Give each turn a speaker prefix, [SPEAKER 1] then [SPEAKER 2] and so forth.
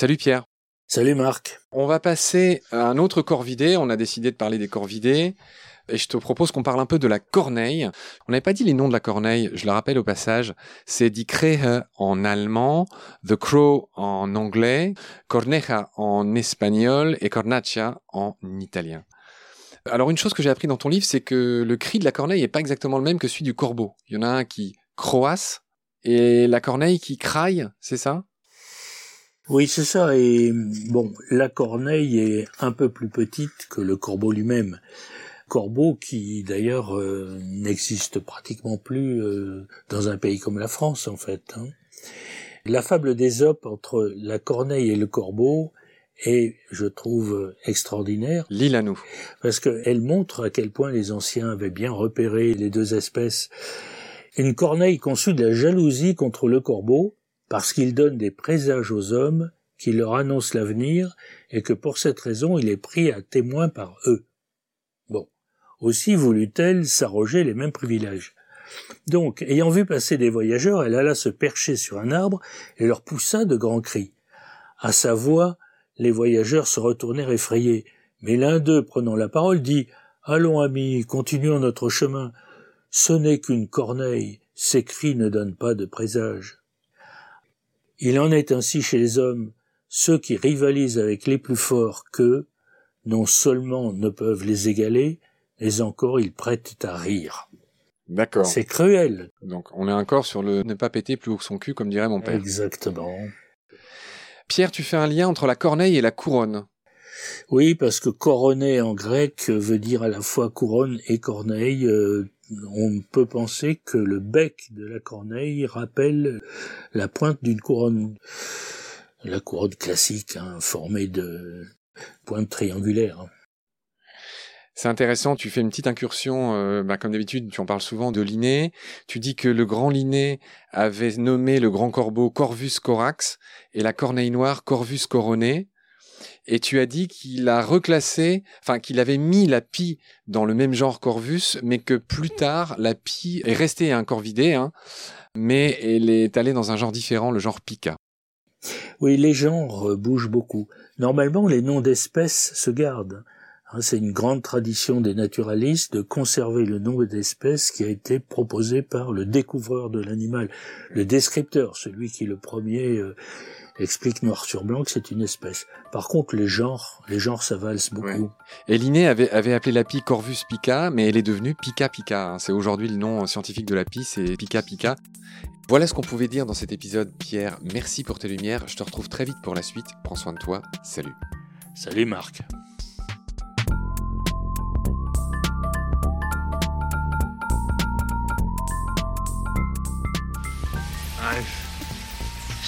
[SPEAKER 1] Salut Pierre.
[SPEAKER 2] Salut Marc.
[SPEAKER 1] On va passer à un autre corvidé. On a décidé de parler des corvidés. Et je te propose qu'on parle un peu de la corneille. On n'avait pas dit les noms de la corneille, je le rappelle au passage. C'est Krähe en allemand, the crow en anglais, corneja en espagnol et cornaccia en italien. Alors une chose que j'ai appris dans ton livre, c'est que le cri de la corneille n'est pas exactement le même que celui du corbeau. Il y en a un qui croasse et la corneille qui craille, c'est ça?
[SPEAKER 2] Oui, c'est ça. Et bon, la corneille est un peu plus petite que le corbeau lui-même. Corbeau qui d'ailleurs euh, n'existe pratiquement plus euh, dans un pays comme la France en fait. Hein. La fable d'Ésope entre la corneille et le corbeau est, je trouve, extraordinaire.
[SPEAKER 1] Lille à nous.
[SPEAKER 2] Parce qu'elle montre à quel point les anciens avaient bien repéré les deux espèces. Une corneille conçue de la jalousie contre le corbeau, parce qu'il donne des présages aux hommes qui leur annoncent l'avenir et que pour cette raison il est pris à témoin par eux. Bon. Aussi voulut-elle s'arroger les mêmes privilèges. Donc, ayant vu passer des voyageurs, elle alla se percher sur un arbre et leur poussa de grands cris. À sa voix, les voyageurs se retournèrent effrayés, mais l'un d'eux, prenant la parole, dit Allons, amis, continuons notre chemin. Ce n'est qu'une corneille, ces cris ne donnent pas de présage. Il en est ainsi chez les hommes, ceux qui rivalisent avec les plus forts qu'eux, non seulement ne peuvent les égaler, mais encore ils prêtent à rire.
[SPEAKER 1] D'accord.
[SPEAKER 2] C'est cruel.
[SPEAKER 1] Donc on est encore sur le ne pas péter plus haut que son cul, comme dirait mon père.
[SPEAKER 2] Exactement.
[SPEAKER 1] Pierre, tu fais un lien entre la corneille et la couronne.
[SPEAKER 2] Oui, parce que couronner en grec veut dire à la fois couronne et corneille. Euh, on peut penser que le bec de la corneille rappelle la pointe d'une couronne, la couronne classique, hein, formée de pointes triangulaires.
[SPEAKER 1] C'est intéressant, tu fais une petite incursion, euh, bah, comme d'habitude, tu en parles souvent de Linné. Tu dis que le grand Linné avait nommé le grand corbeau Corvus corax et la corneille noire Corvus coroné et tu as dit qu'il a reclassé, enfin qu'il avait mis la pie dans le même genre Corvus, mais que plus tard la pie est restée un corvidé, hein, mais elle est allée dans un genre différent, le genre Pica.
[SPEAKER 2] Oui, les genres bougent beaucoup. Normalement, les noms d'espèces se gardent. Hein, c'est une grande tradition des naturalistes de conserver le nom d'espèces qui a été proposé par le découvreur de l'animal, le descripteur, celui qui le premier euh, explique noir sur blanc que c'est une espèce. Par contre, les genres, les genres, ça valse beaucoup.
[SPEAKER 1] Et Linné avait, avait appelé la pie Corvus pica, mais elle est devenue Pica pica. C'est aujourd'hui le nom scientifique de la pie, c'est Pica pica. Voilà ce qu'on pouvait dire dans cet épisode, Pierre. Merci pour tes lumières. Je te retrouve très vite pour la suite. Prends soin de toi. Salut.
[SPEAKER 2] Salut Marc.